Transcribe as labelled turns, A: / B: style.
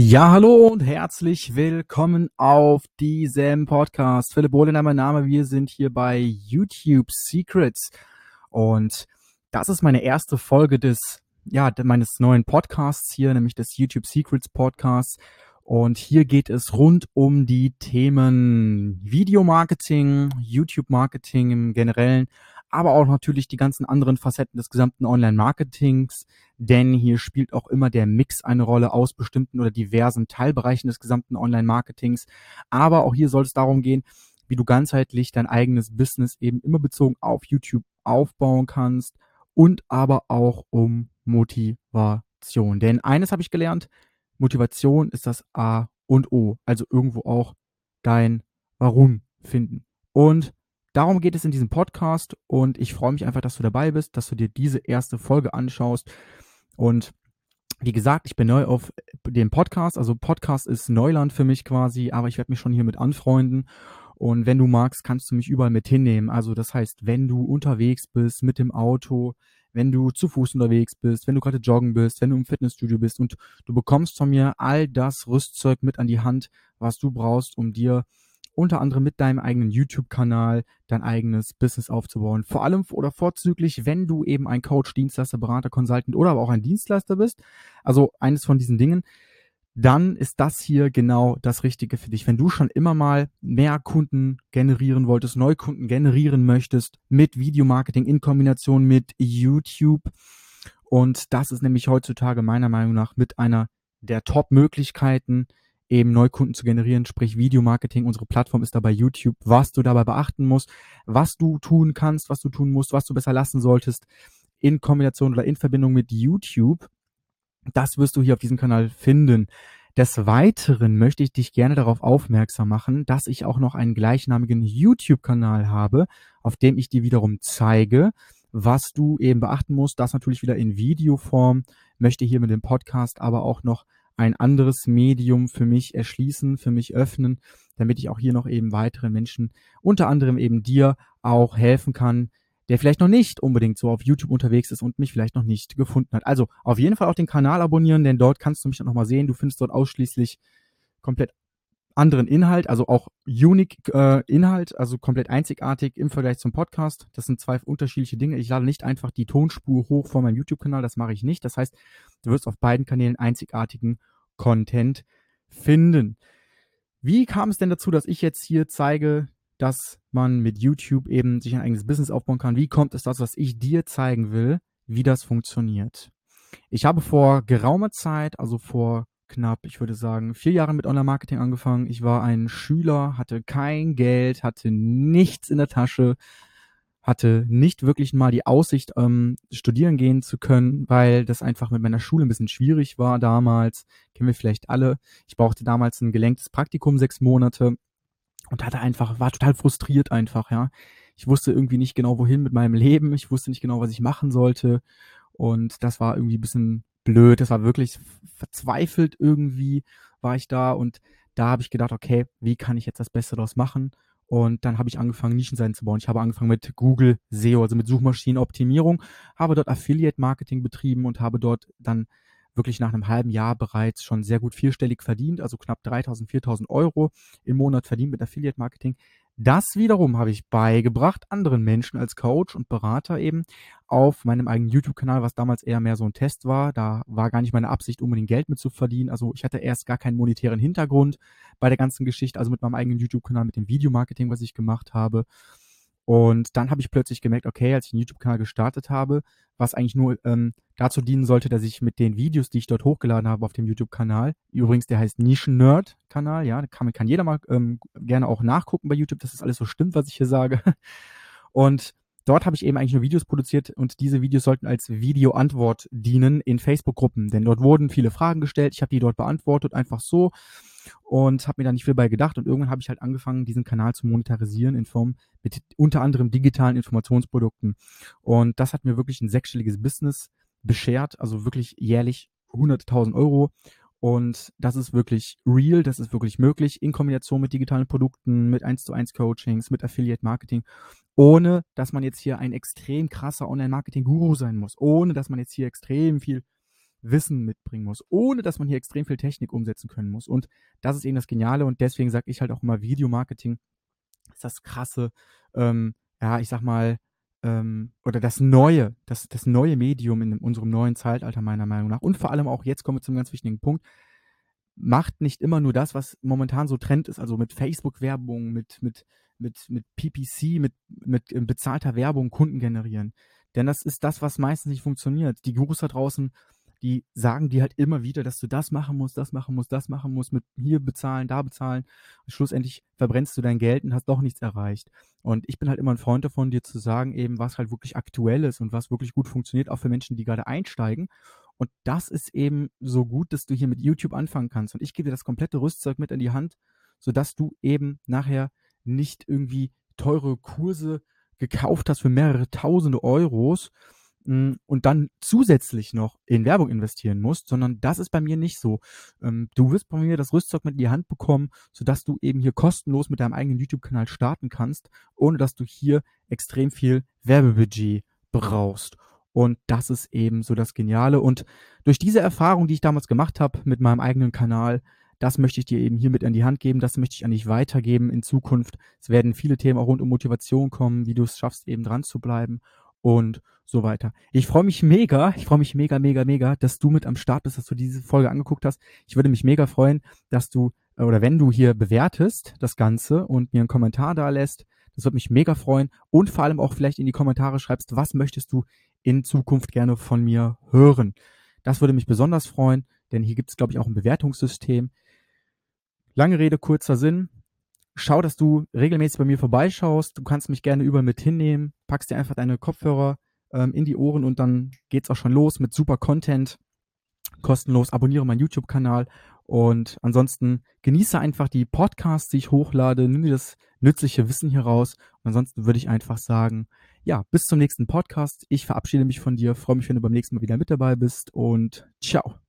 A: Ja, hallo und herzlich willkommen auf diesem Podcast. Philipp Bohlener, mein Name. Wir sind hier bei YouTube Secrets und das ist meine erste Folge des, ja, meines neuen Podcasts hier, nämlich des YouTube Secrets Podcasts. Und hier geht es rund um die Themen Videomarketing, YouTube Marketing im Generellen, aber auch natürlich die ganzen anderen Facetten des gesamten Online-Marketings, denn hier spielt auch immer der Mix eine Rolle aus bestimmten oder diversen Teilbereichen des gesamten Online-Marketings. Aber auch hier soll es darum gehen, wie du ganzheitlich dein eigenes Business eben immer bezogen auf YouTube aufbauen kannst und aber auch um Motivation. Denn eines habe ich gelernt, Motivation ist das A und O, also irgendwo auch dein Warum finden. Und Darum geht es in diesem Podcast und ich freue mich einfach, dass du dabei bist, dass du dir diese erste Folge anschaust. Und wie gesagt, ich bin neu auf dem Podcast. Also Podcast ist Neuland für mich quasi, aber ich werde mich schon hier mit anfreunden. Und wenn du magst, kannst du mich überall mit hinnehmen. Also das heißt, wenn du unterwegs bist mit dem Auto, wenn du zu Fuß unterwegs bist, wenn du gerade joggen bist, wenn du im Fitnessstudio bist und du bekommst von mir all das Rüstzeug mit an die Hand, was du brauchst, um dir unter anderem mit deinem eigenen YouTube-Kanal dein eigenes Business aufzubauen. Vor allem oder vorzüglich, wenn du eben ein Coach, Dienstleister, Berater, Consultant oder aber auch ein Dienstleister bist, also eines von diesen Dingen, dann ist das hier genau das Richtige für dich. Wenn du schon immer mal mehr Kunden generieren wolltest, Neukunden generieren möchtest mit Videomarketing in Kombination mit YouTube. Und das ist nämlich heutzutage meiner Meinung nach mit einer der Top-Möglichkeiten, eben Neukunden zu generieren, sprich Videomarketing. Unsere Plattform ist dabei YouTube. Was du dabei beachten musst, was du tun kannst, was du tun musst, was du besser lassen solltest in Kombination oder in Verbindung mit YouTube. Das wirst du hier auf diesem Kanal finden. Des Weiteren möchte ich dich gerne darauf aufmerksam machen, dass ich auch noch einen gleichnamigen YouTube-Kanal habe, auf dem ich dir wiederum zeige, was du eben beachten musst. Das natürlich wieder in Videoform. Möchte hier mit dem Podcast aber auch noch ein anderes Medium für mich erschließen, für mich öffnen, damit ich auch hier noch eben weiteren Menschen, unter anderem eben dir, auch helfen kann, der vielleicht noch nicht unbedingt so auf YouTube unterwegs ist und mich vielleicht noch nicht gefunden hat. Also auf jeden Fall auch den Kanal abonnieren, denn dort kannst du mich dann nochmal sehen. Du findest dort ausschließlich komplett anderen Inhalt, also auch unique äh, Inhalt, also komplett einzigartig im Vergleich zum Podcast. Das sind zwei unterschiedliche Dinge. Ich lade nicht einfach die Tonspur hoch von meinem YouTube-Kanal, das mache ich nicht. Das heißt, du wirst auf beiden Kanälen einzigartigen Content finden. Wie kam es denn dazu, dass ich jetzt hier zeige, dass man mit YouTube eben sich ein eigenes Business aufbauen kann? Wie kommt es dazu, dass ich dir zeigen will, wie das funktioniert? Ich habe vor geraumer Zeit, also vor knapp, ich würde sagen, vier Jahre mit Online-Marketing angefangen. Ich war ein Schüler, hatte kein Geld, hatte nichts in der Tasche, hatte nicht wirklich mal die Aussicht, ähm, studieren gehen zu können, weil das einfach mit meiner Schule ein bisschen schwierig war damals. Kennen wir vielleicht alle. Ich brauchte damals ein gelenktes Praktikum, sechs Monate und hatte einfach, war total frustriert einfach, ja. Ich wusste irgendwie nicht genau, wohin mit meinem Leben. Ich wusste nicht genau, was ich machen sollte. Und das war irgendwie ein bisschen blöd, das war wirklich verzweifelt irgendwie, war ich da und da habe ich gedacht, okay, wie kann ich jetzt das Beste daraus machen? Und dann habe ich angefangen, Nischenseiten zu bauen. Ich habe angefangen mit Google SEO, also mit Suchmaschinenoptimierung, habe dort Affiliate-Marketing betrieben und habe dort dann wirklich nach einem halben Jahr bereits schon sehr gut vierstellig verdient, also knapp 3000, 4000 Euro im Monat verdient mit Affiliate-Marketing. Das wiederum habe ich beigebracht anderen Menschen als Coach und Berater eben auf meinem eigenen YouTube-Kanal, was damals eher mehr so ein Test war. Da war gar nicht meine Absicht, unbedingt Geld mit zu verdienen. Also ich hatte erst gar keinen monetären Hintergrund bei der ganzen Geschichte, also mit meinem eigenen YouTube-Kanal, mit dem Videomarketing, was ich gemacht habe. Und dann habe ich plötzlich gemerkt, okay, als ich den YouTube-Kanal gestartet habe, was eigentlich nur ähm, dazu dienen sollte, dass ich mit den Videos, die ich dort hochgeladen habe auf dem YouTube-Kanal, übrigens, der heißt Nischen-Nerd-Kanal, ja, kann, kann jeder mal ähm, gerne auch nachgucken bei YouTube, dass das alles so stimmt, was ich hier sage. Und dort habe ich eben eigentlich nur Videos produziert und diese Videos sollten als Video-Antwort dienen in Facebook-Gruppen, denn dort wurden viele Fragen gestellt, ich habe die dort beantwortet, einfach so und habe mir da nicht viel bei gedacht. Und irgendwann habe ich halt angefangen, diesen Kanal zu monetarisieren in Form mit unter anderem digitalen Informationsprodukten. Und das hat mir wirklich ein sechsstelliges Business beschert, also wirklich jährlich 100.000 Euro. Und das ist wirklich real, das ist wirklich möglich in Kombination mit digitalen Produkten, mit 1 zu 1 Coachings, mit Affiliate Marketing, ohne dass man jetzt hier ein extrem krasser Online-Marketing-Guru sein muss, ohne dass man jetzt hier extrem viel Wissen mitbringen muss, ohne dass man hier extrem viel Technik umsetzen können muss. Und das ist eben das Geniale und deswegen sage ich halt auch immer, Videomarketing ist das krasse, ähm, ja, ich sag mal, ähm, oder das neue, das, das neue Medium in unserem neuen Zeitalter meiner Meinung nach. Und vor allem auch jetzt kommen wir zum ganz wichtigen Punkt, macht nicht immer nur das, was momentan so Trend ist, also mit Facebook-Werbung, mit, mit, mit, mit PPC, mit, mit äh, bezahlter Werbung Kunden generieren. Denn das ist das, was meistens nicht funktioniert. Die Gurus da draußen, die sagen dir halt immer wieder, dass du das machen musst, das machen musst, das machen musst, mit hier bezahlen, da bezahlen. Und schlussendlich verbrennst du dein Geld und hast doch nichts erreicht. Und ich bin halt immer ein Freund davon, dir zu sagen, eben, was halt wirklich aktuell ist und was wirklich gut funktioniert, auch für Menschen, die gerade einsteigen. Und das ist eben so gut, dass du hier mit YouTube anfangen kannst. Und ich gebe dir das komplette Rüstzeug mit in die Hand, sodass du eben nachher nicht irgendwie teure Kurse gekauft hast für mehrere tausende Euros und dann zusätzlich noch in Werbung investieren musst, sondern das ist bei mir nicht so. Ähm, du wirst bei mir das Rüstzeug mit in die Hand bekommen, sodass du eben hier kostenlos mit deinem eigenen YouTube-Kanal starten kannst, ohne dass du hier extrem viel Werbebudget brauchst. Und das ist eben so das Geniale. Und durch diese Erfahrung, die ich damals gemacht habe mit meinem eigenen Kanal, das möchte ich dir eben hier mit an die Hand geben, das möchte ich an dich weitergeben in Zukunft. Es werden viele Themen auch rund um Motivation kommen, wie du es schaffst, eben dran zu bleiben und so weiter. Ich freue mich mega, ich freue mich mega, mega, mega, dass du mit am Start bist, dass du diese Folge angeguckt hast. Ich würde mich mega freuen, dass du oder wenn du hier bewertest das Ganze und mir einen Kommentar da lässt. Das würde mich mega freuen und vor allem auch vielleicht in die Kommentare schreibst, was möchtest du in Zukunft gerne von mir hören. Das würde mich besonders freuen, denn hier gibt es, glaube ich, auch ein Bewertungssystem. Lange Rede, kurzer Sinn. Schau, dass du regelmäßig bei mir vorbeischaust. Du kannst mich gerne überall mit hinnehmen. Packst dir einfach deine Kopfhörer ähm, in die Ohren und dann geht's auch schon los mit super Content. Kostenlos. Abonniere meinen YouTube-Kanal und ansonsten genieße einfach die Podcasts, die ich hochlade, nimm dir das nützliche Wissen hier raus. Und ansonsten würde ich einfach sagen, ja, bis zum nächsten Podcast. Ich verabschiede mich von dir, freue mich, wenn du beim nächsten Mal wieder mit dabei bist und ciao.